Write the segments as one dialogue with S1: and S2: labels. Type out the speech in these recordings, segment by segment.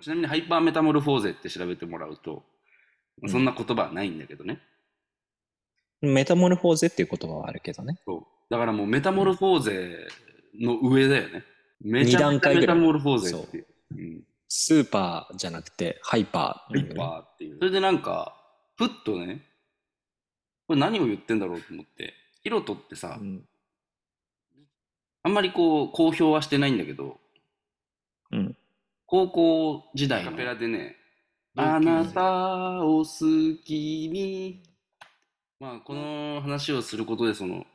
S1: ちなみにハイパーメタモルフォーゼって調べてもらうと、
S2: うん
S1: そんな言葉はないんだけどね。
S2: メタモルフォーゼっていう言葉はあるけどね。
S1: そうだからもうメタモルフォーゼの上だよね。めちゃめちゃ
S2: 二段階ぐらい
S1: メタモルフォーゼっていう。うん
S2: スーパーじゃなくてハイパー、
S1: ハイパーっていう。それでなんか、ふっとね、これ何を言ってんだろうと思って、ヒロトってさ、
S2: うん。
S1: あんまりこう、公表はしてないんだけど、
S2: うん。
S1: 高校時代のカペラでね、あなたを好きに、まあ、この話をすることで、その、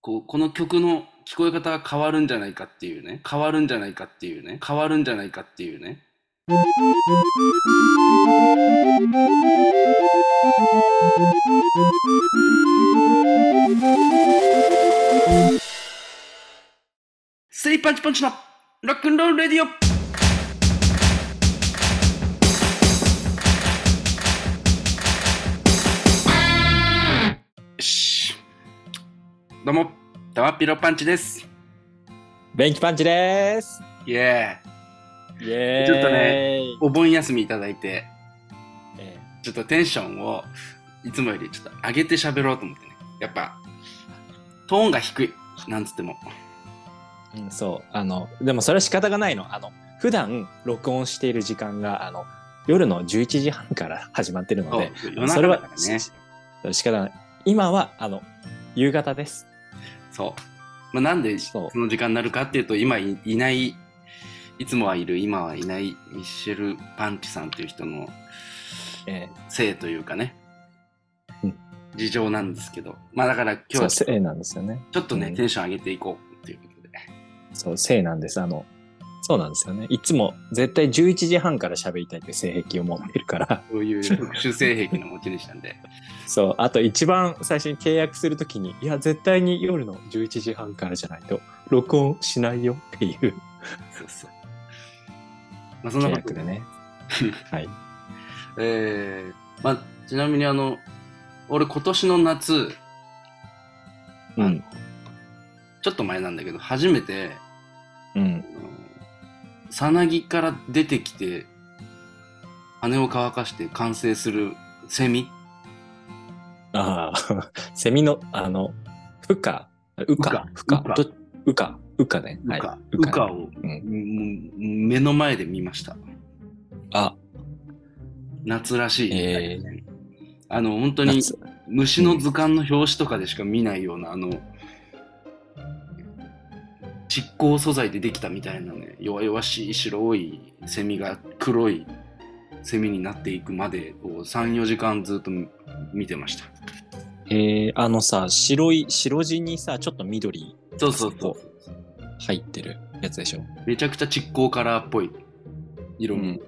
S1: こうこの曲の聞こえ方が変わるんじゃないかっていうね、変わるんじゃないかっていうね、変わるんじゃないかっていうね。スリーパンチパンチのロックンロールレディオよし。どうも、たまっぴろパンチです。
S2: ベンキパンチです。
S1: イエー
S2: イエーイ。
S1: ちょっとねお盆休みいただいて、
S2: え
S1: ちょっとテンションをいつもよりちょっと上げて喋ろうと思ってね。やっぱ、トーンが低い。なんつっても。
S2: えうん、そう。あの、でもそれは仕方がないの。あの、普段録音している時間が、あの、夜の11時半から始まってるので、
S1: そ
S2: れは
S1: ね。
S2: し仕方ない。今は、あの、夕方です。
S1: そう。まあ、なんで
S2: そ
S1: の時間になるかっていうと、今いいない、いつもはいる、今はいないミッシェル・パンチさんっていう人の
S2: え
S1: せいというかね、
S2: うん
S1: 事情なんですけど、まあだから
S2: え
S1: 今日は
S2: そう、せいなんですよね。
S1: ちょっとね、
S2: うん
S1: テンション上げていこう。
S2: そう、せいなんです。あの、そうなんですよね。いつも絶対11時半から喋りたいって性癖を持ってるから、
S1: そういう特殊性癖の持ち主なんで。
S2: そう、あと一番最初に契約するときに、いや、絶対に夜の11時半からじゃないと、録音しないよっていう
S1: そうそう。まあそんな
S2: 契
S1: こと
S2: 約でね。はい。
S1: えー、まあちなみにあの、俺今年の夏、
S2: うん。
S1: ちょっと前なんだけど、初めて、
S2: うん。
S1: さなぎから出てきて、羽を乾かして完成するセミ？
S2: ああ、セミの、あの、ふか、うか、ふか？どうか、うかね。はい。
S1: ウカ、。ウカを、
S2: うん
S1: うん。目の前で見ました。
S2: あ、
S1: 夏らしい。
S2: え
S1: あの、本当に
S2: 夏。
S1: 虫の図鑑の表紙とかでしか見ないような、あの、蓄光素材でできたみたいなね、弱々しい白いセミが黒いセミになっていくまでを3、4時間ずっと見てました。
S2: えー、あのさ、白い、白地にさ、ちょっっと緑
S1: そうそうそう。
S2: 入ってるやつでしょ？
S1: めちゃくちゃ蓄光カラーっぽい色も。
S2: うん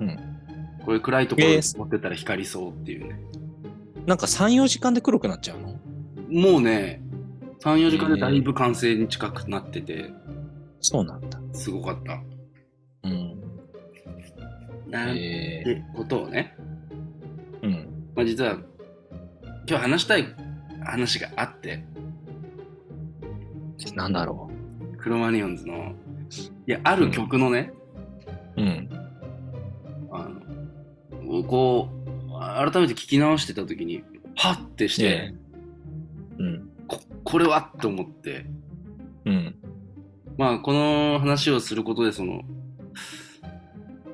S2: うん
S1: これ暗いところに
S2: えー
S1: 持ってたら光りそうっていうね。
S2: なんか3、4時間で黒くなっちゃうの？
S1: もうね、3、4時間でだいぶ完成に近くなってて、
S2: そうなんだ。
S1: すごかった。
S2: うん。
S1: なん
S2: え
S1: てことをね、
S2: ー、うん。
S1: まあ、実は今日話したい話があって、
S2: なんだろ
S1: クロマニオンズの、いや、ある曲のね、
S2: う。うん。
S1: あの、こう、改めて聞き直してた時に、はっってして、
S2: えうん。
S1: ここれはと思って、
S2: うん。
S1: まあ、この話をすることで、その、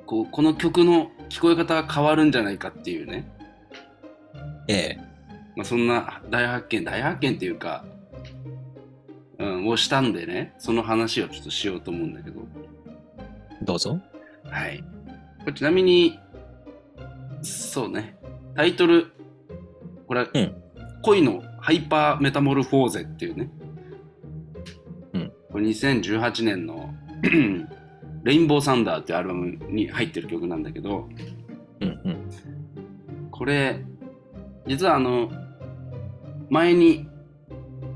S1: こうこの曲の聞こえ方が変わるんじゃないかっていうね、
S2: ええ
S1: まあ、そんな大発見、大発見っていうか、うん、をしたんでね、その話をちょっとしようと思うんだけど、
S2: どうぞ。
S1: はい。これちなみに、そうね、タイトル、これ、
S2: うん
S1: 恋のハイパーメタモルフォーゼっていうね、
S2: うん
S1: これ2018年の レインボーサンダーっていうアルバムに入ってる曲なんだけど、
S2: うんうん。
S1: これ、実はあの、前に、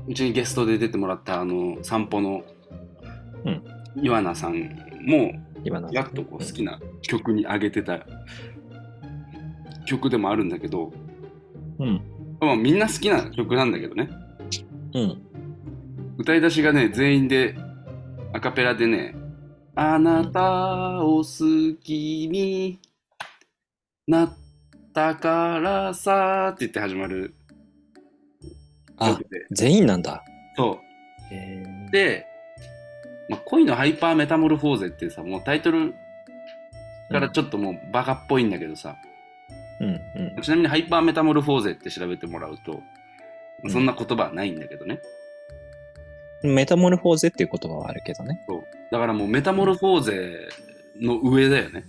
S1: うちにゲストで出てもらったあの、散歩の、
S2: うん
S1: イワナさんも。やっとこう好きな曲に上げてた曲でもあるんだけど、
S2: うん。
S1: まあ、みんな好きな曲なんだけどね、
S2: うん。
S1: 歌い出しがね、全員でアカペラでね、あなたを好きになったからさって言って始まる
S2: あ。全員なんだ。
S1: そ
S2: へ
S1: う。で、まあ、恋のハイパーメタモルフォーゼってさ、もうタイトルからちょっともうバカっぽいんだけどさ、
S2: うんうん。
S1: ちなみにハイパーメタモルフォーゼって調べてもらうと、
S2: うん
S1: そんな言葉はないんだけどね。
S2: メタモルフォーゼっていう言葉はあるけどね。
S1: そう。だからもうメタモルフォーゼの上だよね。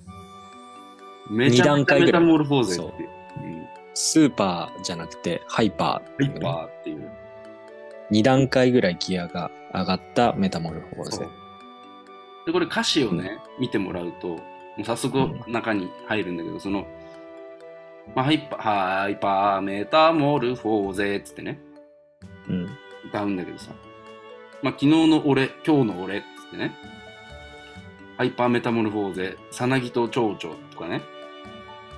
S1: めちゃめちゃメタモルフォーゼっていう。うん
S2: スーパーじゃなくてハイパーっていうね、
S1: ハイパーっていう。
S2: 2段階ぐらいギアが上がったメタモルフォーゼ
S1: そう。で、これ歌詞をね、見てもらうと、もう早速中に入るんだけど、その、まあ、ハイパー、ハイパーメタモルフォーゼっつってね、
S2: うん。
S1: 歌うんだけどさ、まあ、昨日の俺、今日の俺っつってね、ハイパーメタモルフォーゼ、さなぎと蝶々とかね、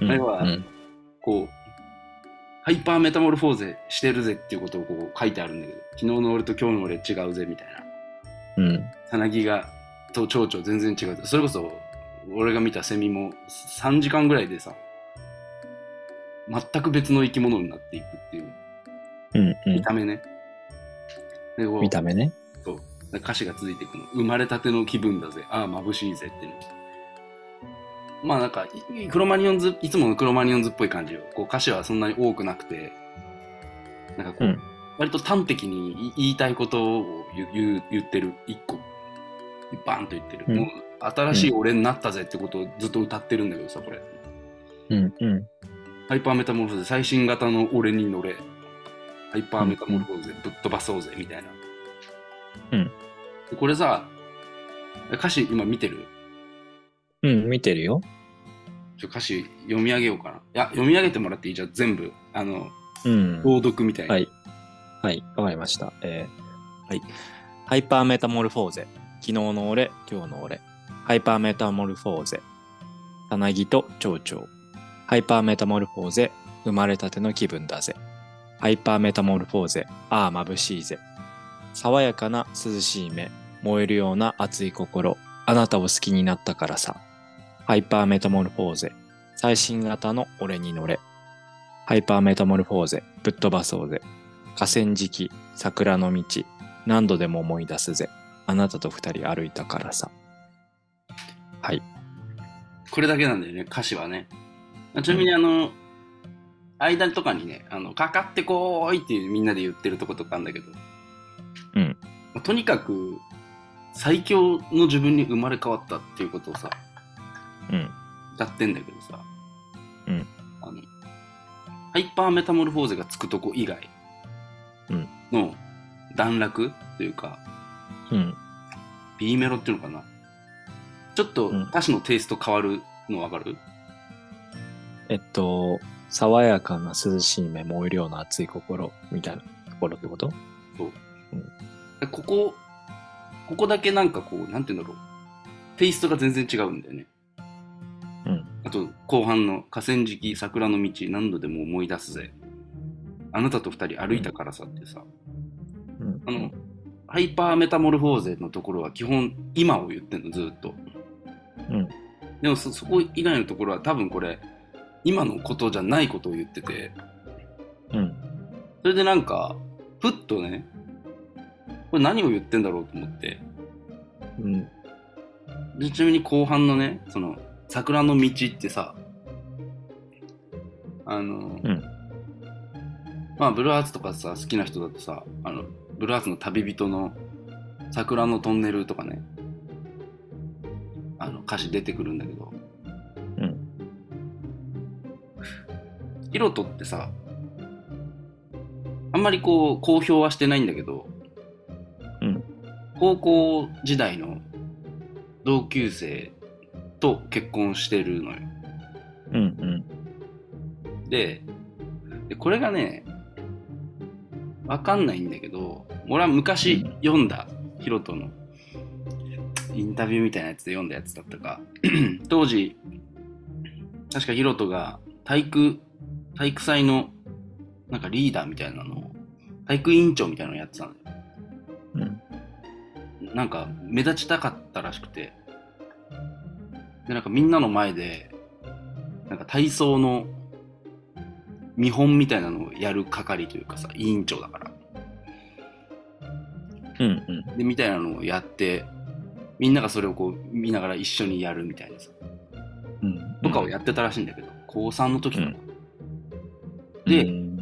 S2: うん
S1: あれは
S2: うん
S1: こう、ハイパーメタモルフォーゼしてるぜっていうことをこう書いてあるんだけど、昨日の俺と今日の俺違うぜみたいな。
S2: うん。
S1: さなぎがと蝶々全然違う。それこそ俺が見たセミも3時間ぐらいでさ、全く別の生き物になっていくっていう
S2: うんう
S1: 見た目ね。で
S2: 見た目ね。
S1: そうで歌詞が続いていくの。生まれたての気分だぜ。ああ、眩しいぜっていうの。まあなんか、いクロマニオンズ、いつものクロマニオンズっぽい感じよ。こう歌詞はそんなに多くなくて、なんかこう、
S2: うん
S1: 割と端的に言いたいことを言う言う言ってる。一個、バンと言ってる。
S2: うん
S1: もう新しい俺になったぜってことをずっと歌ってるんだけどさ、これ。
S2: うんうん。
S1: ハイパーメタモルフォーゼ、最新型の俺に乗れ。ハイパーメタモルフォーゼ、ぶっ飛ばそうぜ、みたいな。
S2: うん
S1: でこれさ、歌詞今見てる？
S2: うん、見てるよ。
S1: ちょ歌詞読み上げようかな。いや、読み上げてもらっていい？じゃん、全部。あの、
S2: うん。
S1: 朗読みたいな。
S2: はい。はい、わかりました。えーはい。ハイパーメタモルフォーゼ。昨日の俺、今日の俺。ハイパーメタモルフォーゼ。さなぎと蝶々。ハイパーメタモルフォーゼ。生まれたての気分だぜ。ハイパーメタモルフォーゼ。ああ、眩しいぜ。爽やかな涼しい目。燃えるような熱い心。あなたを好きになったからさ。ハイパーメタモルフォーゼ。最新型の俺に乗れ。ハイパーメタモルフォーゼ。ぶっ飛ばそうぜ。河川敷、桜の道、何度でも思い出すぜ。あなたと二人歩いたからさ。はい。
S1: これだけなんだよね、歌詞はね。ちなみにあの、間とかにね、あの、かかってこーいっていうみんなで言ってるとことかあるんだけど、
S2: うん。
S1: まあとにかく、最強の自分に生まれ変わったっていうことをさ、
S2: うん。
S1: 歌ってんだけどさ、
S2: うん。
S1: あの、ハイパーメタモルフォーゼがつくとこ以外
S2: うん。
S1: の段落というか、
S2: うん。
S1: B メロっていうのかな。ちょっと
S2: うん。
S1: 歌詞のテイスト変わるのわかる、
S2: えっと、爽やかな涼しい目、燃えるような熱い心、みたいなところってこと？
S1: でここ、ここだけなんかこう、なんて言うんだろう。テイストが全然違うんだよね。
S2: うん。
S1: あと、後半の河川敷、桜の道、何度でも思い出すぜ。あなたと二人歩いたからさってさ、
S2: うん。
S1: あの、ハイパーメタモルフォーゼのところは基本今を言ってんの、ずっと。
S2: うん。
S1: でもそ、そこ以外のところは多分これ、今のことじゃないことを言ってて、
S2: うん。
S1: それでなんか、ふっとね、これ何を言ってんだろうと思って、
S2: うん。
S1: でちなみに後半のね、その、桜の道ってさ、あの、
S2: うん
S1: まあ、ブルーアーツとかさ、好きな人だとさ、あの、ブルーアーツの旅人の桜のトンネルとかね、あの、歌詞出てくるんだけど、ヒロトってさ、あんまりこう、公表はしてないんだけど、
S2: うん。
S1: 高校時代の同級生と結婚してるのよ。
S2: うん。うん。
S1: で、でこれがね、わかんないんだけど、俺は昔読んだヒロトのインタビューみたいなやつで読んだやつだったか、当時、確かヒロトが体育、体育祭のなんかリーダーみたいなのを、体育委員長みたいなのをやってたのよ。
S2: うん。
S1: なんか目立ちたかったらしくて、で、なんかみんなの前で、なんか体操の見本みたいなのをやる係というかさ、委員長だから。
S2: うんうん。
S1: で、みたいなのをやって、みんながそれをこう見ながら一緒にやるみたいなさ、
S2: うん。
S1: とかをやってたらしいんだけど、高3の時かな。
S2: うん
S1: で
S2: うん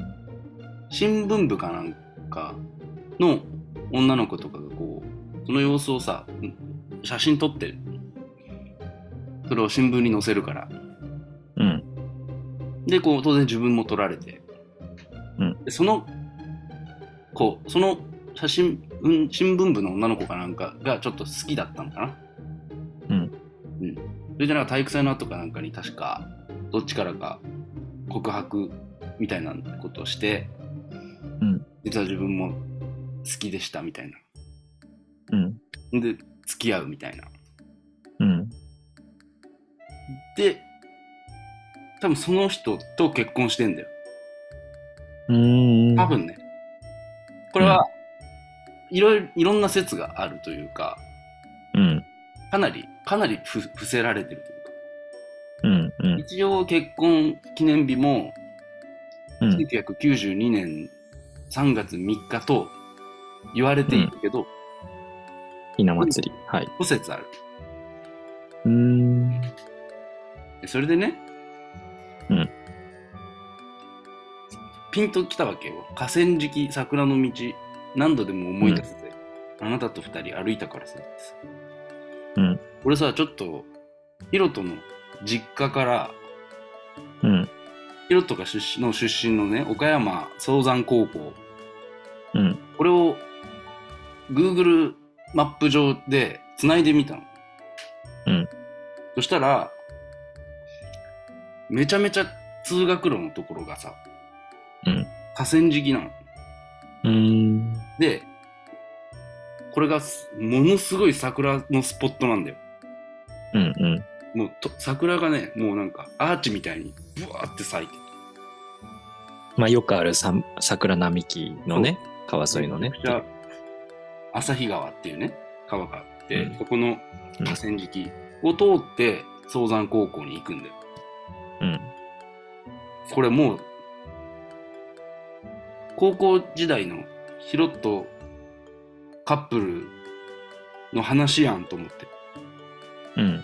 S1: 新聞部かなんかの女の子とかがこう、その様子をさ、写真撮って、それを新聞に載せるから。
S2: うん。
S1: で、こう、当然自分も撮られて。
S2: うん
S1: でその、こう、その写真、うん、新聞部の女の子かなんかがちょっと好きだったのかな。
S2: うん。
S1: うん。それでなんか体育祭の後かなんかに確か、どっちからか告白みたいなことをして、
S2: うん。
S1: 実は自分も好きでしたみたいな。
S2: うん。
S1: で、付き合うみたいな。
S2: うん。
S1: で、多分その人と結婚してんだよ。
S2: うん。
S1: 多分ね。これは、いろいろ、いろんな説があるというか、
S2: うん。
S1: かなり、かなりふ伏せられてる
S2: うん。
S1: というか、一応結婚記念日も、
S2: うん。
S1: 1992年3月3日と言われているけど、
S2: ひな祭り。はい。
S1: 諸説ある。
S2: うん。
S1: でそれでね、
S2: うん
S1: ピンときたわけよ。河川敷桜の道、何度でも思い出すぜ。あなたと二人歩いたからさ。
S2: うん。
S1: 俺さ、ちょっと、ヒロトの実家から、
S2: うん。
S1: ヒロトが出身の出身のね、岡山総山高校、
S2: うん。
S1: これを Google マップ上で繋いでみたの。
S2: うん。
S1: そしたら、めちゃめちゃ通学路のところがさ、
S2: うん。
S1: 河川敷なの。
S2: うん。
S1: で、これがすものすごい桜のスポットなんだよ。
S2: うん。うん。
S1: もうと桜がね、もうなんかアーチみたいにブワーって咲いて
S2: まあ、よくあるさ桜並木のね、川沿いのね
S1: 旭川っていうね、川があって、
S2: うん
S1: そこの河川敷を通って総山高校に行くんだよ。
S2: うん。
S1: これもう、高校時代のヒロとカップルの話やんと思って。
S2: うん。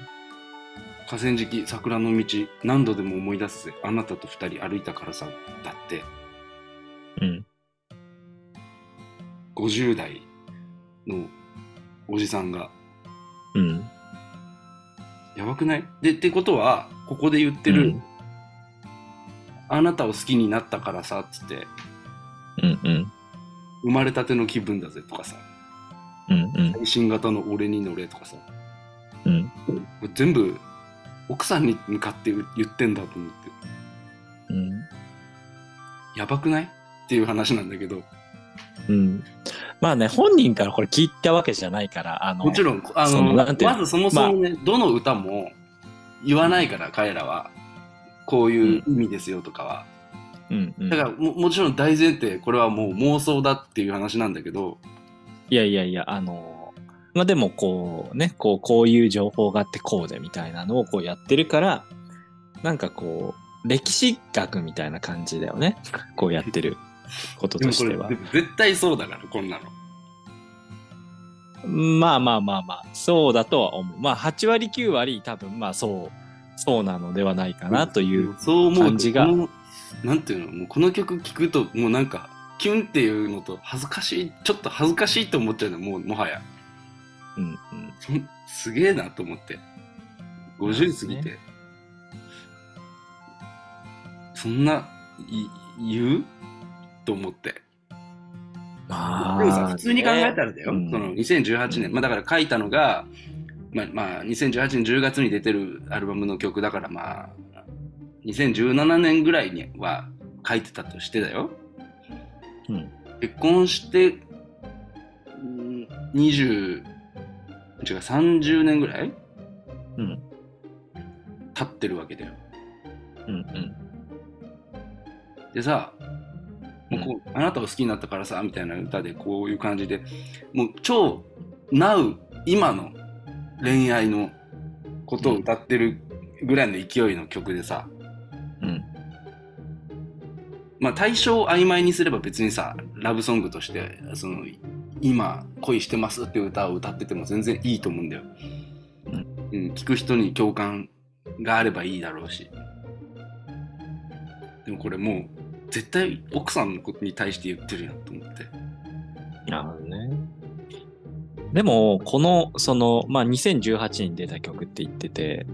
S1: 河川敷、桜の道、何度でも思い出すぜ。あなたと二人歩いたからさ、だって、
S2: うん。
S1: 50代のおじさんが、
S2: うん。
S1: やばくない？で、ってことは、ここで言ってる、
S2: うん
S1: あなたを好きになったからさ、つって、
S2: うん。うん。
S1: 生まれたての気分だぜとかさ、
S2: うん。うん。
S1: 最新型の俺に乗れとかさ、
S2: うん。
S1: 全部、奥さんに向かって言ってんだと思って、
S2: うん。
S1: やばくない？っていう話なんだけど、
S2: うん。まあね、本人からこれ聞いたわけじゃないから、あの、
S1: もちろん、あ
S2: そ
S1: の、
S2: の？
S1: まずそもそもね、どの歌も言わないから、彼らは。こういう意味ですよとかは。
S2: うん。うん、
S1: だからも、もちろん大前提、これはもう妄想だっていう話なんだけど、
S2: いやいやいや、あの、まあでもこうね、こう、こういう情報があってこうでみたいなのをこうやってるから、なんかこう、歴史学みたいな感じだよね。こうやってる こととしては。
S1: 絶対そうだから、こんなの。
S2: まあまあまあまあ、そうだとは思う。まあ8割9割多分まあそう、そうなのではないかなという。感じが
S1: このなんていうの？もうこの曲聴くともうなんかキュンっていうのと恥ずかしいちょっと恥ずかしいと思っちゃうのもうもはや
S2: うんうん。
S1: すげえなと思って。50過ぎて、そんない言う？と思って。
S2: まあ、
S1: でもさ普通に考えたらだよ、
S2: うん。
S1: その2018年、まあだから書いたのがまあ、まあ、2018年10月に出てるアルバムの曲だからまあ2017年ぐらいには書いてたとしてだよ。
S2: うん。
S1: 結婚してうん20違う30年ぐらい
S2: うん。
S1: 経ってるわけだよ
S2: うんうん。
S1: でさもうこう、あなたを好きになったからさみたいな歌でこういう感じでもう超 Now 今の恋愛のことを歌ってるぐらいの勢いの曲でさ、
S2: うん。
S1: まあ対象を曖昧にすれば別にさラブソングとしてその今恋してますっていう歌を歌ってても全然いいと思うんだよ、
S2: うん
S1: うん、聞く人に共感があればいいだろうしでもこれもう絶対奥さんのことに対して言ってるやんと思って
S2: なるほどね。でも、この、その、まあ、2018年に出た曲って言ってて、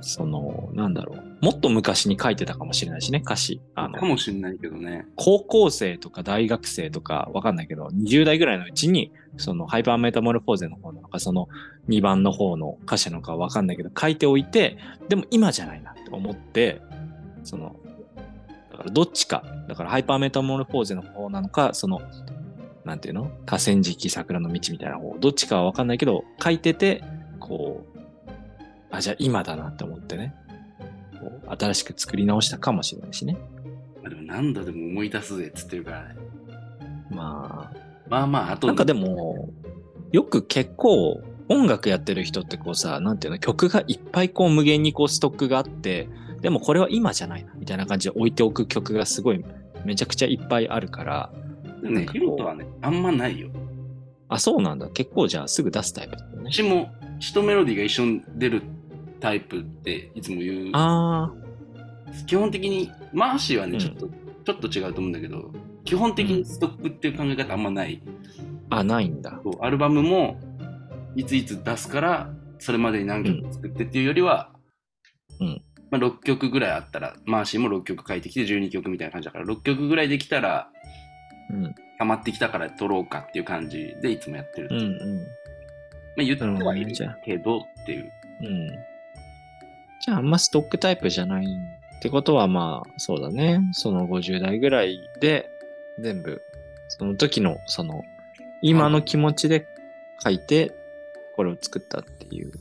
S2: その、なんだろう。もっと昔に書いてたかもしれないしね、歌詞。あの
S1: か、もしんないけどね。
S2: 高校生とか大学生とかわかんないけど、20代ぐらいのうちに、そのハイパーメタモルフォーゼの方なのか、その2番の方の歌詞なのかわかんないけど、書いておいて、でも今じゃないなって思って、その、だからどっちか、だからハイパーメタモルフォーゼの方なのか、その、なんていうの？河川敷桜の道みたいな方、どっちかはわかんないけど、書いてて、こう、あ、じゃあ今だなって思ってね、こう新しく作り直したかもしれないしね。
S1: まあでも何度でも思い出すぜっつってるからね
S2: まあ、
S1: まあまああと
S2: なんかでも、よく結構音楽やってる人ってこうさ、なんていうの、曲がいっぱいこう無限にこうストックがあって、でもこれは今じゃないな、みたいな感じで置いておく曲がすごいめちゃくちゃいっぱいあるから、
S1: でもねヒロトはねあんまないよ
S2: あ、そうなんだ。結構じゃあすぐ出すタイプだよね。
S1: 詩も詩とメロディーが一緒に出るタイプっていつも言う
S2: あ
S1: 基本的にマーシーはね、
S2: うん
S1: ちょっとちょっと違うと思うんだけど基本的にストックっていう考え方あんまない、
S2: あ、あ、ないんだ。
S1: アルバムもいついつ出すからそれまでに何曲作ってっていうよりは、
S2: うん
S1: まあ、6曲ぐらいあったらマーシーも6曲書いてきて12曲みたいな感じだから6曲ぐらいできたら
S2: うん。
S1: 溜まってきたから撮ろうかっていう感じでいつもやってる、
S2: うん
S1: ま
S2: う
S1: あ、言ってはいるけどっていう。
S2: ん。うん。じゃああんまストックタイプじゃないってことはまあ、そうだね。その50代ぐらいで全部、その時のその、今の気持ちで書いて、これを作ったっていう。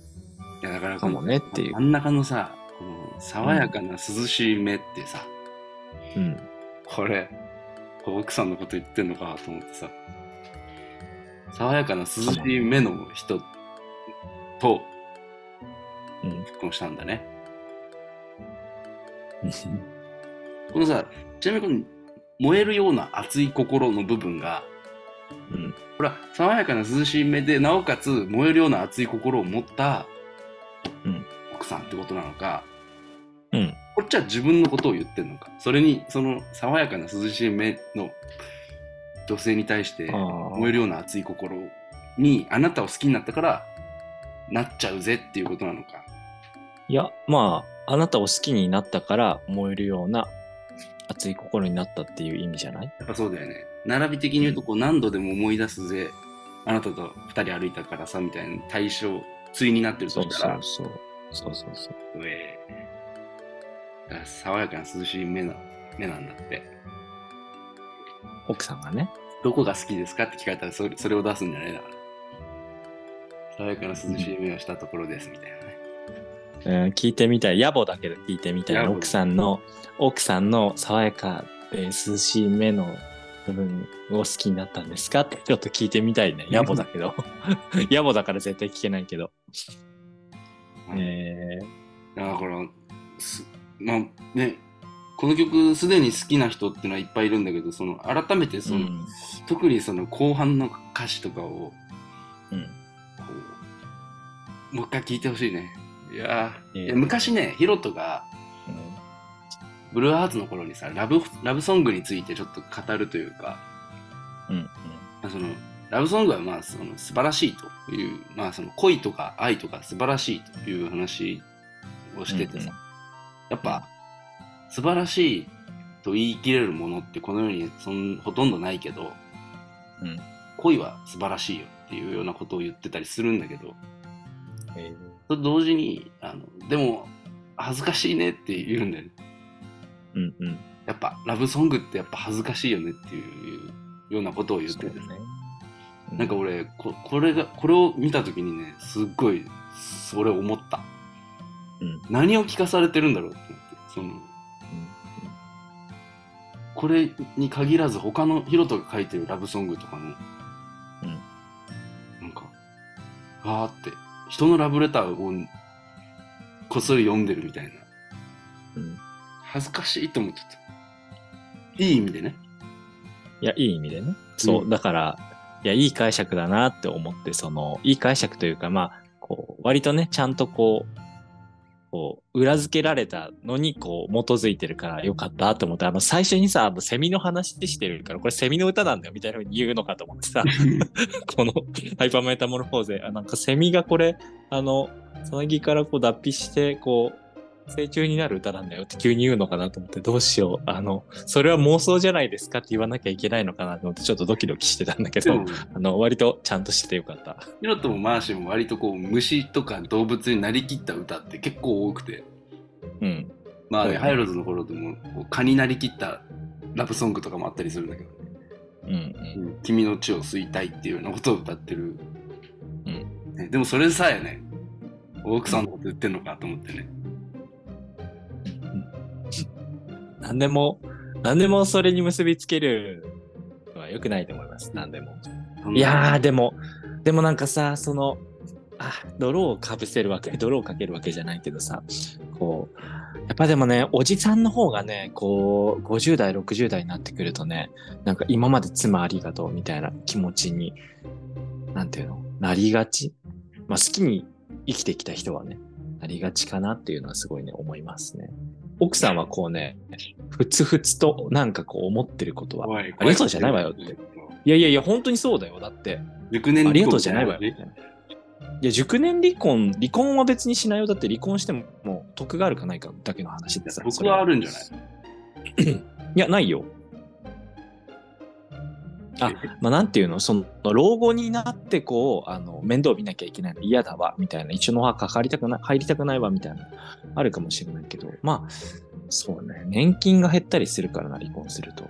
S1: いやだから
S2: かもねっていう
S1: 真ん中のさこの爽やかな涼しい目ってさ、
S2: うん。
S1: これ奥さんのこと言ってんのかと思ってさ爽やかな涼しい目の人と
S2: うん。
S1: 結婚したんだね このさちなみにこの燃えるような熱い心の部分が
S2: うん。
S1: これは爽やかな涼しい目でなおかつ燃えるような熱い心を持った
S2: うん
S1: 奥さんってことなのか、
S2: うん。
S1: こっちは自分のことを言ってんのかそれにその爽やかな涼しい目の女性に対して
S2: あ
S1: 燃えるような熱い心にあなたを好きになったからなっちゃうぜっていうことなのか
S2: いや、まあ、あなたを好きになったから燃えるような熱い心になったっていう意味じゃない？
S1: やっぱそうだよね並び的に言うとこう何度でも思い出すぜあなたと二人歩いたからさみたいな対象対になってると
S2: そう
S1: したら
S2: そうそう。そうそうそう。
S1: ええだから爽やかな涼しい目な目なんだって
S2: 奥さんがね。
S1: どこが好きですかって聞かれたらそれそれを出すんじゃないだから爽やかな涼しい目をしたところですみたいなね
S2: うん、聞いてみたい。野暮だけど聞いてみたい。奥さんの、奥さんの爽やかで涼しい目の部分を好きになったんですか？ってちょっと聞いてみたいね。野暮だけど。野暮だから絶対聞けないけど。え
S1: だからすまあねこの曲すでに好きな人っていうのはいっぱいいるんだけどその改めて
S2: ー、
S1: そうの、
S2: ん。
S1: 特にその後半の歌詞とかを
S2: うん。
S1: こうもう一回聞いてほしいねいや昔ねヒロトがブルーハーツの頃にさラブラブソングについてちょっと語るというか
S2: うん。うん。
S1: まあそのラブソングはまあその素晴らしいという、まあ、その恋とか愛とか素晴らしいという話をしててさ、やっぱ素晴らしいと言い切れるものってこの世にそんほとんどないけど
S2: うん。
S1: 恋は素晴らしいよっていうようなことを言ってたりするんだけど
S2: え
S1: と同時にあのでも恥ずかしいねって言うんだよね
S2: ー、うんうん。
S1: やっぱラブソングってやっぱ恥ずかしいよねっていうようなことを言っててさ
S2: そうだね。
S1: なんか俺ここれがこれを見た時にねすっごいそれ思った
S2: うん。
S1: 何を聞かされてるんだろうって思ってその
S2: うん。
S1: これに限らず他のヒロトが書いてるラブソングとかの、
S2: うん
S1: なんかあーって人のラブレターをこっそり読んでるみたいな。
S2: うん。
S1: 恥ずかしいと思っちゃった。いい意味でね。
S2: いや、いい意味でね。そう、
S1: うん
S2: だから、いや、いい解釈だなって思って、その、いい解釈というか、まあ、こう、割とね、ちゃんとこう、こう、裏付けられたのに、こう、基づいてるからよかったと思って、あの、最初にさ、あの、セミの話してるから、これセミの歌なんだよ、みたいな風に言うのかと思ってさ、この、ハイパーメタモルフォーゼ、あなんかセミがこれ、あの、さなぎからこう脱皮して、こう、成虫になる歌なんだよって急に言うのかなと思って、どうしよう。あの、それは妄想じゃないですかって言わなきゃいけないのかなと思って、ちょっとドキドキしてたんだけど
S1: でも、、
S2: あの、割とちゃんとしててよかった。
S1: ヒロトもマーシーも割とこう虫とか動物になりきった歌って結構多くて、
S2: うん。
S1: まあ、
S2: そうね
S1: ハイローズの頃でも蚊になりきったラブソングとかもあったりするんだけど、
S2: うんうん。
S1: 君の血を吸いたいっていうようなことを歌ってる、
S2: うん
S1: ねでもそれさえね奥さんのこと言ってんのかと思ってね、
S2: 何でも、何でもそれに結びつけるのは良くないと思います。何でも。
S1: い
S2: やー、でも、でもなんかさ、その、あ、泥をかぶせるわけ、泥をかけるわけじゃないけどさ、こう、やっぱでもね、おじさんの方がね、こう、50代、60代になってくるとね、なんか今まで妻ありがとうみたいな気持ちに、なんていうの、なりがち？まあ好きに生きてきた人はね、なりがちかなっていうのはすごいね、思いますね。奥さんはこうね、ふつふつとなんかこう思ってることは、ありがとうじゃないわよって。いやいやいや、本当にそうだよ。だって、
S1: 熟年
S2: ありがとうじゃないわよ。
S1: ね
S2: みたいないや、熟年離婚、離婚は別にしないよ。だって離婚しても、もう得があるかないかだけの話でさ。そ
S1: 僕
S2: れ
S1: はあるんじゃない？
S2: いや、ないよ。あ、まあ、なんていうの、その、老後になって、こう、あの、面倒見なきゃいけないの？嫌だわ、みたいな、一緒の墓入りたくない、入りたくないわ、みたいな、あるかもしれないけど、まあ、そうね、年金が減ったりするからな、離婚すると。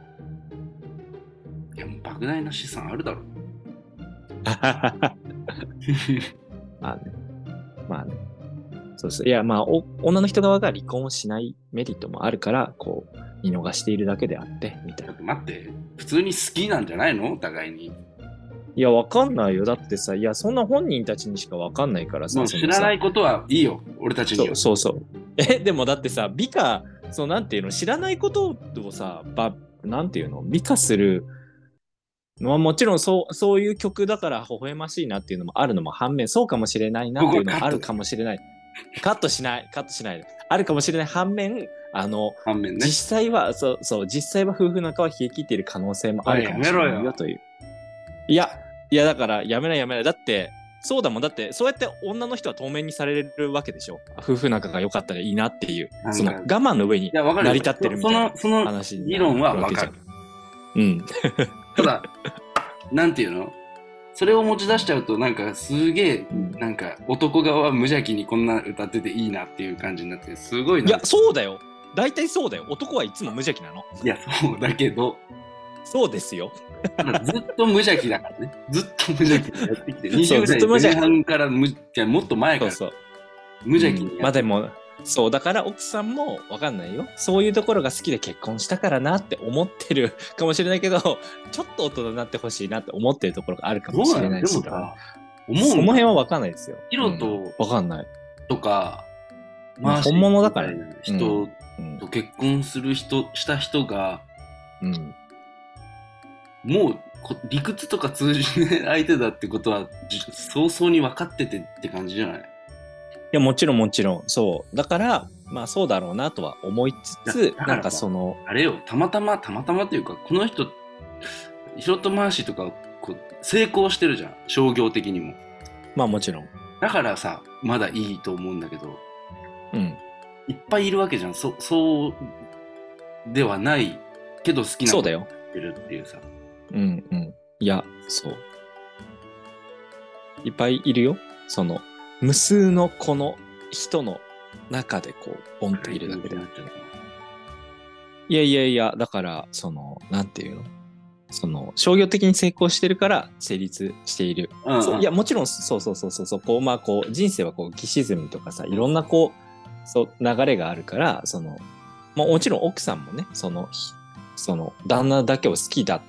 S1: いやもう莫大な資産あるだろ。
S2: まあね。まあね。そうそう。いや、まあお、女の人側が離婚をしないメリットもあるから、こう、見逃しているだけであって、みたいな。
S1: 待って。普通に好きなんじゃないの？お互いに。
S2: いや、わかんないよ。だってさ、いや、そんな本人たちにしかわかんないからさ、
S1: も知らないことはいいよ。俺たちには。
S2: そうそうそう。え、でもだってさ、美化、そう、なんていうの、知らないことをさ、ば、なんていうの、美化するのはもちろんそう、そういう曲だから微笑ましいなっていうのもあるのも反面、そうかもしれないなっていうのもあるかもしれない。カットしない、カットしない。あるかもしれない反面、あの、
S1: 反面ね
S2: 実際は、そう、そう、実際は夫婦仲は冷え切っている可能性もあるかもしれ
S1: おいやめろよ
S2: ないよという。いや、いやだから、やめないやめない。だって、そうだもん。だって、そうやって女の人は透明にされるわけでしょ。夫婦仲が良かったらいいなっていうその我慢の上に成り立ってるみたいな
S1: そのその
S2: 話に
S1: 議論はわかる
S2: うん。
S1: ただなんていうの？それを持ち出しちゃうとなんかすげえ
S2: うん
S1: なんか男側は無邪気にこんな歌ってていいなっていう感じになってすごいない
S2: や、そうだよ。大体そうだよ。男はいつも無邪気なの。
S1: いやそうだけど
S2: そうですよ。
S1: ずっと無邪気だからね ずっと無邪気にやってきて
S2: そう
S1: 20
S2: ずっと無
S1: 代前半から無じゃもっと前から
S2: そうそう。
S1: 無邪気に
S2: うんま
S1: やって
S2: あでも、そう、だから奥さんもわかんないよ。そういうところが好きで結婚したからなって思ってるかもしれないけど、ちょっと大人になってほしいなって思ってるところがあるかもしれないし。
S1: でもさ思
S2: その辺はわかんないですよ。
S1: ヒロと
S2: うんわかんない。
S1: とか
S2: まあ本物だから
S1: みたいな人
S2: うん
S1: と結婚する人した人が
S2: うん。
S1: もうこ理屈とか通じない相手だってことはじ早々に分かっててって感じじゃない
S2: い？や、もちろんもちろん、そう。だから、まあそうだろうなとは思いつ
S1: い
S2: つなんかその、
S1: あれよたまたまたまたまというかこの人ヒロトマーシーとかこう成功してるじゃん商業的にも
S2: まあもちろん。
S1: だからさまだいいと思うんだけど
S2: うん。
S1: いっぱいいるわけじゃんそそうではないけど好きな
S2: そうだよ。
S1: ってるっていうさ
S2: うんうん。いや、そう。いっぱいいるよ。その、無数のこの人の中でこう、ポンといるだけで。いやいやいや、だから、その、なんていうの？その、商業的に成功してるから成立している。
S1: うんうん
S2: そういや、もちろん、そうそうそうそうそう、こう、まあ、こう、人生はこう、浮き沈みとかさ、いろんなこう、そう、流れがあるから、その、まあ、もちろん奥さんもね、その、ひその、旦那だけを好きだっ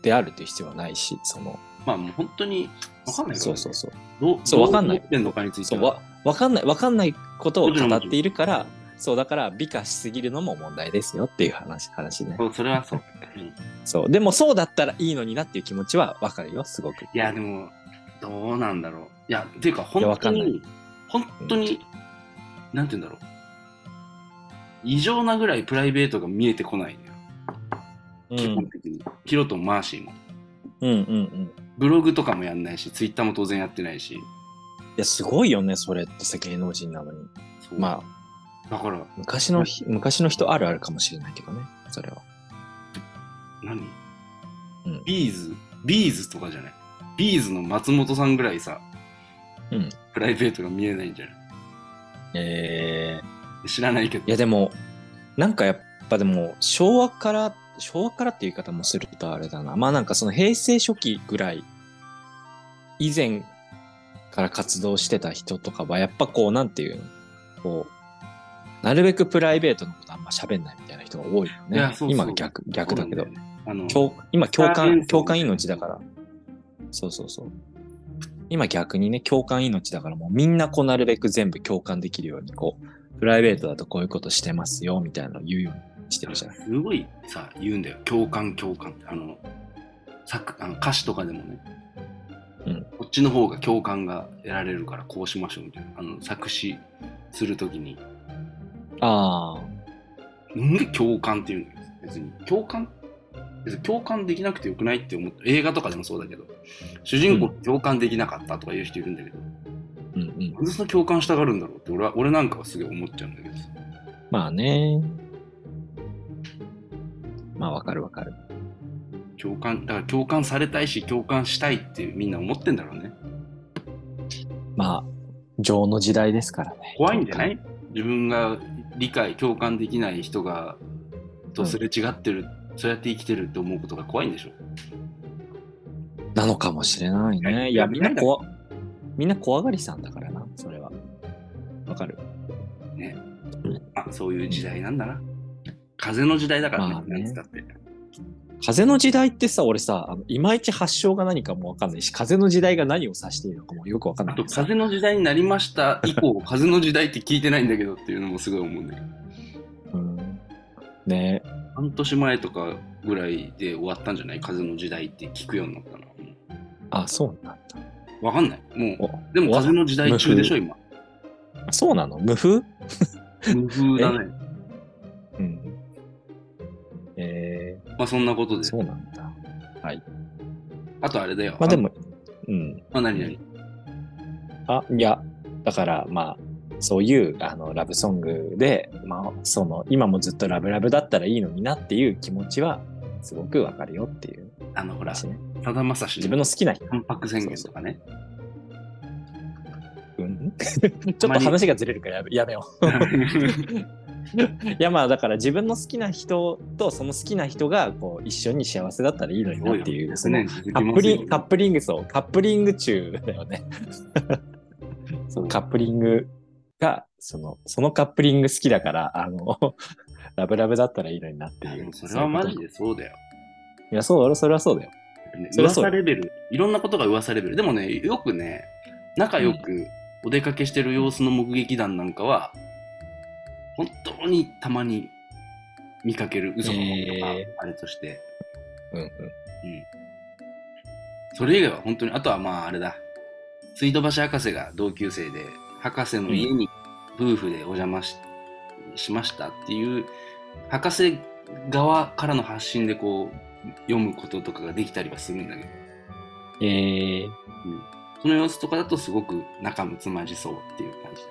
S2: てあるっていう必要はないし、その、
S1: まあもう本当にわかんないから、ね、
S2: そうそうそう。
S1: どう
S2: そうわかんない。
S1: どう思ってんのかについて
S2: そう
S1: は
S2: わわかんないわかんないことを語っているからそうだから美化しすぎるのも問題ですよっていう話話ね。
S1: そうそれはそう、うん。
S2: そう。でもそうだったらいいのになっていう気持ちはわかるよすごく。
S1: いやでもどうなんだろう。いやっていうか本当に本当に、なんて言うんだろう。異常なぐらいプライベートが見えてこないのよ、
S2: うん。
S1: 基本的に。ヒロとマーシーも。
S2: うんうんうん
S1: ブログとかもやんないしツイッターも当然やってないし。
S2: いやすごいよねそれってさ芸能人なのに。まあ
S1: だから。
S2: 昔のひ昔の人あるあるかもしれないけどねそれは。
S1: 何、
S2: うん。
S1: B'z？B'z とかじゃない。 B'z の松本さんぐらいさ
S2: うん。
S1: プライベートが見えないんじゃない？
S2: えー、
S1: 知らないけど。
S2: いやでもなんかやっぱでも昭和から昭和からっていう言い方もするとあれだな。まあなんかその平成初期ぐらい以前から活動してた人とかはやっぱこうなんていうの？こうなるべくプライベートのことあんま喋んないみたいな人が多いよね。
S1: いやそうそう。
S2: 今が逆逆だけど。今共感共感命だから。そうそうそう。今逆にね共感命だからもうみんなこうなるべく全部共感できるようにこうプライベートだとこういうことしてますよみたいなのを言うようにしてるじゃん。
S1: すごいさ言うんだよ。共感共感って。あの作あの歌詞とかでもね、
S2: うん。
S1: こっちの方が共感が得られるからこうしましょうみたいな。あの作詞するときに。
S2: ああ
S1: なんで共感っていうんだよ別に。共感別に共感できなくてよくないって思った。映画とかでもそうだけど。主人公共感できなかったとか言う人いるんだけど、
S2: うんうん。
S1: なんでその共感したがるんだろうって俺は俺なんかはすげえ思っちゃうんだけどさ。
S2: まあねまあわかるわかる。
S1: 共感だから共感されたいし共感したいってみんな思ってんだろうね。
S2: まあ情の時代ですからね。
S1: 怖いんじゃない？自分が理解共感できない人がとすれ違ってる、そうやって生きてるって思うことが怖いんでしょ？
S2: なのかもしれないね。い。やみんな怖みんな怖がりさんだからなそれは。わかる。
S1: ね。あそういう時代なんだな風の時代だからね,、
S2: まあね。
S1: って。
S2: 風の時代ってさ、俺さ、あのいまいち発祥が何かもわかんないし、風の時代が何を指しているのかもよくわかんな
S1: あと
S2: いけどさ
S1: 風の時代になりました以降 風の時代って聞いてないんだけどっていうのもすごい思うんだけど
S2: うん。ね。
S1: 半年前とかぐらいで終わったんじゃない？風の時代って聞くようになったの
S2: あ、そうなんだ。
S1: わかんない。も
S2: お
S1: うでも風の時代中でしょ今。
S2: あそうなの？無風？
S1: 無風だね。
S2: うん。え
S1: まあそんなこと
S2: ー、
S1: で
S2: そうなんだ。
S1: あとあれだよ
S2: まあでも、うん。
S1: あ何何？
S2: あ、いや、だからまあ、そういうあのラブソングで、まあ、その、今もずっとラブラブだったらいいのになっていう気持ちは、すごくわかるよっていう
S1: あのほら。さだまさし
S2: 自分の好きな人。
S1: 関白宣言とかね
S2: うん？ちょっと話がずれるからやめやめよう。いやまあだから自分の好きな人とその好きな人がこう一緒に幸せだったらいいのになっていうその
S1: ね
S2: カップリンカップリングそうカップリング中だよね。そうカップリングがそのそのカップリング好きだからあの ラブラブだったらいいのになっていう。
S1: それはマジでそうだよ。
S2: といやそうそれはそうだよ。
S1: ね噂レベル、いろんなことが噂レベル。でもね、よくね、仲良くお出かけしてる様子の目撃談なんかは、本当にたまに見かける嘘のものとか
S2: へ、
S1: あれとして。
S2: うんうん。
S1: うん。それ以外は本当に、あとはまああれだ。水道橋博士が同級生で、博士の家に夫婦でお邪魔し,、しましたっていう、博士側からの発信でこう、読むこととかができたりはするんだけど、
S2: えー、
S1: その様子とかだとすごく仲睦まじそうっていう感じ。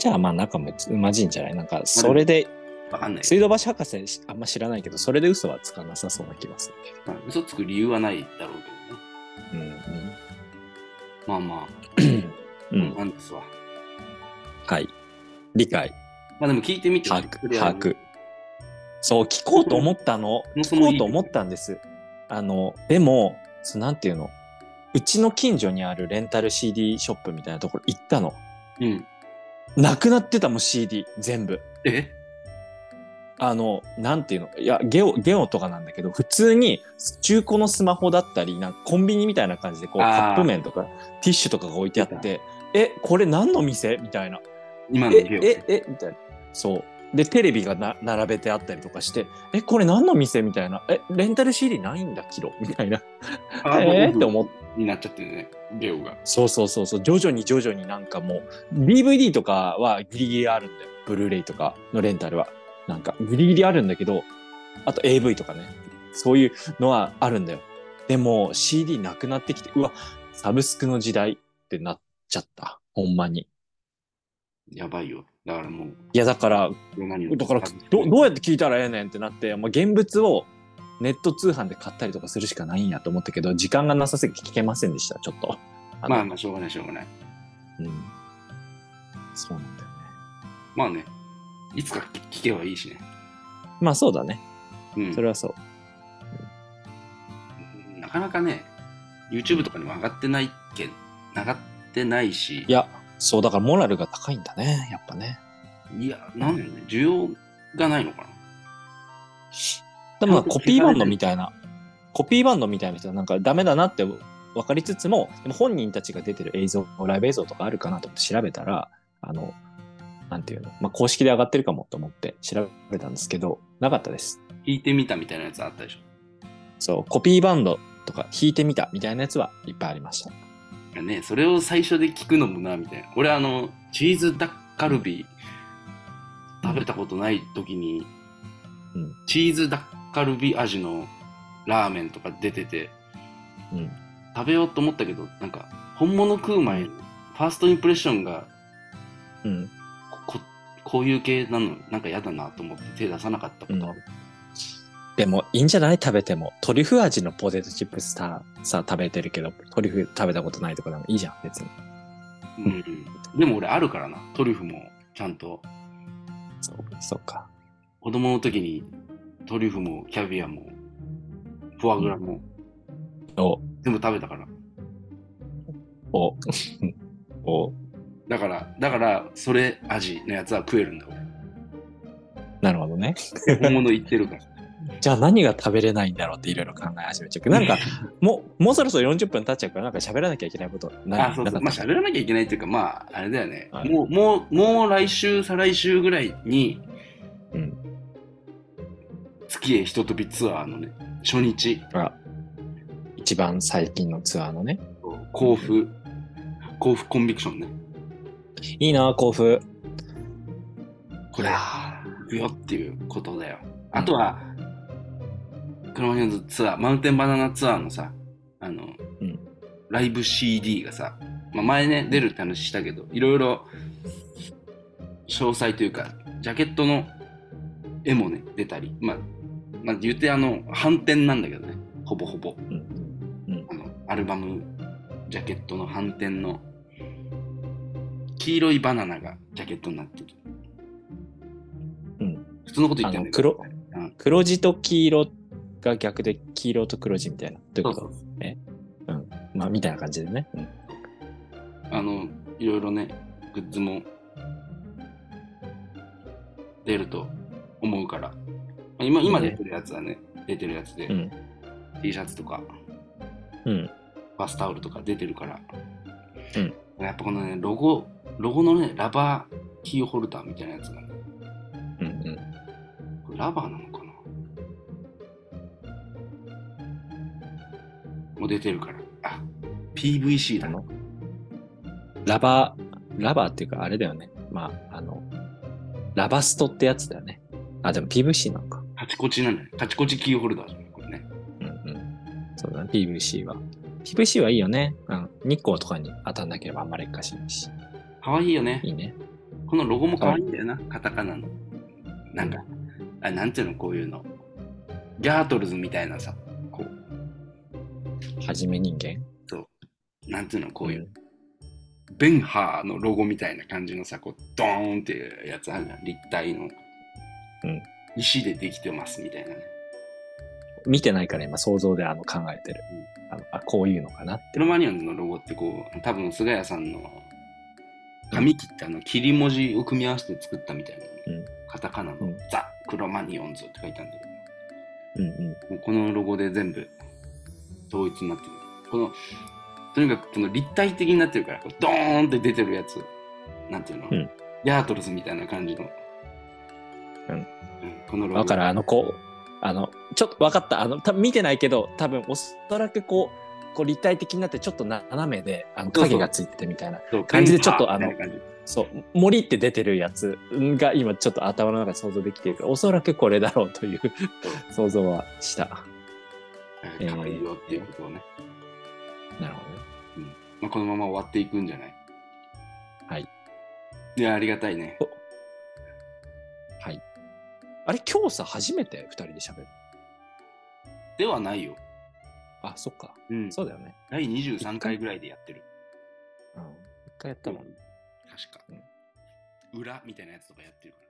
S2: じゃあまあ仲もまじいんじゃない？なんかそれで
S1: わかんない。
S2: 水道橋博士あんま知らないけどそれで嘘はつかなさそうな気がするけ
S1: まあ嘘つく理由はないだろうけどね。
S2: ど。うん
S1: まあまあ、
S2: うん。うん。
S1: なんですわ。
S2: はい。理解。
S1: まあでも聞いてみて
S2: 把握。そう、聞こうと思ったの。
S1: う
S2: 聞こと思ったんです。あの、でも、そうなんていうの？うちの近所にあるレンタル CD ショップみたいなところ行ったの。
S1: うん。
S2: なくなってたもん CD、全部。
S1: え？
S2: あの、なんていうの、いや、ゲオ、ゲオとかなんだけど、普通に中古のスマホだったり、なんかコンビニみたいな感じで、こう、カップ麺とか、ティッシュとかが置いてあって、え、これ何の店？みたいな。え、
S1: 今のゲオ
S2: え、え、みたいな。そう。で、テレビがな並べてあったりとかして、え、これ何の店みたいな。え、レンタル CD ないんだ、キロみたいな。えー？って思っ
S1: になっちゃってるね、ゲオが。
S2: そうそうそうそう、徐々に徐々になんかもう、DVD とかはギリギリあるんだよ。ブルーレイとかのレンタルは。なんか、ギリギリあるんだけど、あと AV とかね。そういうのはあるんだよ。でも CD なくなってきて、うわ、サブスクの時代ってなっちゃった。ほんまに。
S1: やばいよ。だからもう、
S2: いや、だから、だからど、どうやって聞いたらええねんってなって、まあ、現物をネット通販で買ったりとかするしかないんやと思ったけど、時間がなさすぎて聞けませんでした、ちょっと。あの
S1: まあまあ、しょうがない、しょうがない。
S2: うん。そうなんだよね。
S1: まあね、いつか聞けばいいしね。
S2: まあそうだね。
S1: うん
S2: それはそう。
S1: なかなかね、YouTube とかにも上がってないけん、上がってないし、
S2: いや、そう、だからモラルが高いんだね、やっぱね。
S1: いや、なんだよね、需要がないのかな。
S2: でもコピーバンドみたいな、コピーバンドみたいな人はなんかダメだなって分かりつつも、でも本人たちが出てる映像、ライブ映像とかあるかなと思って調べたら、あの、なんていうの、まあ、公式で上がってるかもと思って調べたんですけど、なかったです。
S1: 弾いてみたみたいなやつあったでしょ。
S2: そう、コピーバンドとか弾いてみたみたいなやつはいっぱいありました。
S1: ね、それを最初で聞くのもな、みたいな。俺、あの、チーズダッカルビ食べたことない時に、
S2: うん
S1: チーズダッカルビ味のラーメンとか出てて、
S2: うん。
S1: 食べようと思ったけど、なんか、本物食う前に、ファーストインプレッションが
S2: うん。
S1: こここういう系なの、なんか嫌だなと思って手出さなかったことある。
S2: でもいいんじゃない？食べても。トリュフ味のポテトチップスさ、さ、食べてるけど、トリュフ食べたことないとかでもいいじゃん、別に。
S1: うん。でも俺あるからな、トリュフもちゃんと。
S2: そう、そうか。
S1: 子供の時にトリュフもキャビアもフォアグラも
S2: お、
S1: 全部食べたから。
S2: お、お、
S1: だから、だから、それ味のやつは食えるんだよ、
S2: なるほどね。
S1: 俺。本物言ってるから。
S2: じゃあ何が食べれないんだろうっていろいろ考え始めちゃうけど、なんか、もう、もうそろそろ40分経っちゃうから、なんか喋らなきゃいけないことない
S1: あ、そうそう。まあ、喋らなきゃいけないっていうか、まあ、あれだよね。
S2: はい
S1: もう、もう、もう来週、再来週ぐらいに、
S2: うん。
S1: 月へひととびツアーのね、初日、
S2: あ一番最近のツアーのね。
S1: 甲府、甲府コンビクションね。
S2: いいな、甲府。
S1: これ、
S2: あ
S1: 行くよっていうことだよ。あとは、クロマニョンズツアー、マウンテンバナナツアーのさ、あの、
S2: うん
S1: ライブ CD がさ、まあ、前ね、出るって話したけど、いろいろ詳細というか、ジャケットの絵もね、出たり、まあ、まあ、言ってあの、反転なんだけどね、ほぼほぼ。
S2: うんうん
S1: あの、アルバム、ジャケットの反転の、黄色いバナナがジャケットになってる。
S2: うん。
S1: 普通のこと言ってんだけど。うん
S2: 黒地と黄色が逆で黄色と黒地みたいな。どういうこと？
S1: そうそう
S2: まあ、みたいな感じでね。うん。
S1: あの、いろいろね、グッズも出ると思うから。まあ今、今出てるやつはね、出てるやつで、
S2: うん
S1: T シャツとか、
S2: うん。
S1: バスタオルとか出てるから。
S2: うん
S1: やっぱこのね、ロゴ、ロゴのね、ラバーキーホルダーみたいなやつがね、
S2: うんうん。
S1: これラバーなの？もう出てるから。あ、PVC だ
S2: あの？ラバー、ラバーっていうかあれだよね。まあ、あの、ラバストってやつだよね。あ、でも PVC なのか。
S1: カチコチなんだよ。カチコチキーホルダーじゃん、これね。
S2: うんうん。そうだね、PVC は。PVC はいいよね。うん。日光とかに当たんなければあんまり劣化しないし。
S1: かわいいよね
S2: い。いね。
S1: このロゴもかわいいんだよな、カタカナの。なんか、あなんていうの、こういうの。ギャートルズみたいなさ、
S2: はじめ人間？
S1: なんていうの、こういう、ベンハーのロゴみたいな感じのさ、こう、ドーンっていうやつあるじゃん、立体の。
S2: うん。
S1: 石でできてますみたいなね。
S2: 見てないから今想像であの考えてる。あのあ、こういうのかなって。
S1: クロマニオンズのロゴってこう、多分菅谷さんの紙切ってあの切り文字を組み合わせて作ったみたいな、ね。
S2: うん。
S1: カタカナの
S2: うん。
S1: ザ・クロマニオンズって書いてあるんだけ
S2: うんうん。
S1: このロゴで全部統一になってる。この、とにかくこの立体的になってるから、ドーンって出てるやつ、なんていうの、
S2: うん
S1: ヤートルズみたいな感じの。
S2: うん
S1: このロゴ。
S2: わかる、あの、こう、あの、ちょっと分かった。あの、多分見てないけど、多分おそらくこう、こう立体的になってちょっと斜めで、あの影がついててみたいな。感じでちょっと
S1: ペンパーみたいな感
S2: そう、森って出てるやつが今ちょっと頭の中で想像できてるから、おそらくこれだろうという
S1: じ
S2: 想像はした。
S1: えー可愛いよっていうことをね、
S2: なるほどね。
S1: まあ、このまま終わっていくんじゃない？
S2: はい。
S1: いや、ありがたいね。
S2: はい。あれ、今日さ、初めて？二人で喋る。
S1: ではないよ。
S2: あ、そっか。
S1: うん。
S2: そうだよね。
S1: 第23回ぐらいでやってる。
S2: うん。一回やったもんね。
S1: 確か。裏みたいなやつとかやってるから。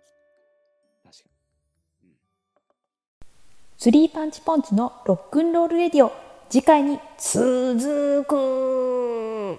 S3: スリーパンチポンチのロックンロールレディオ。次回に続く。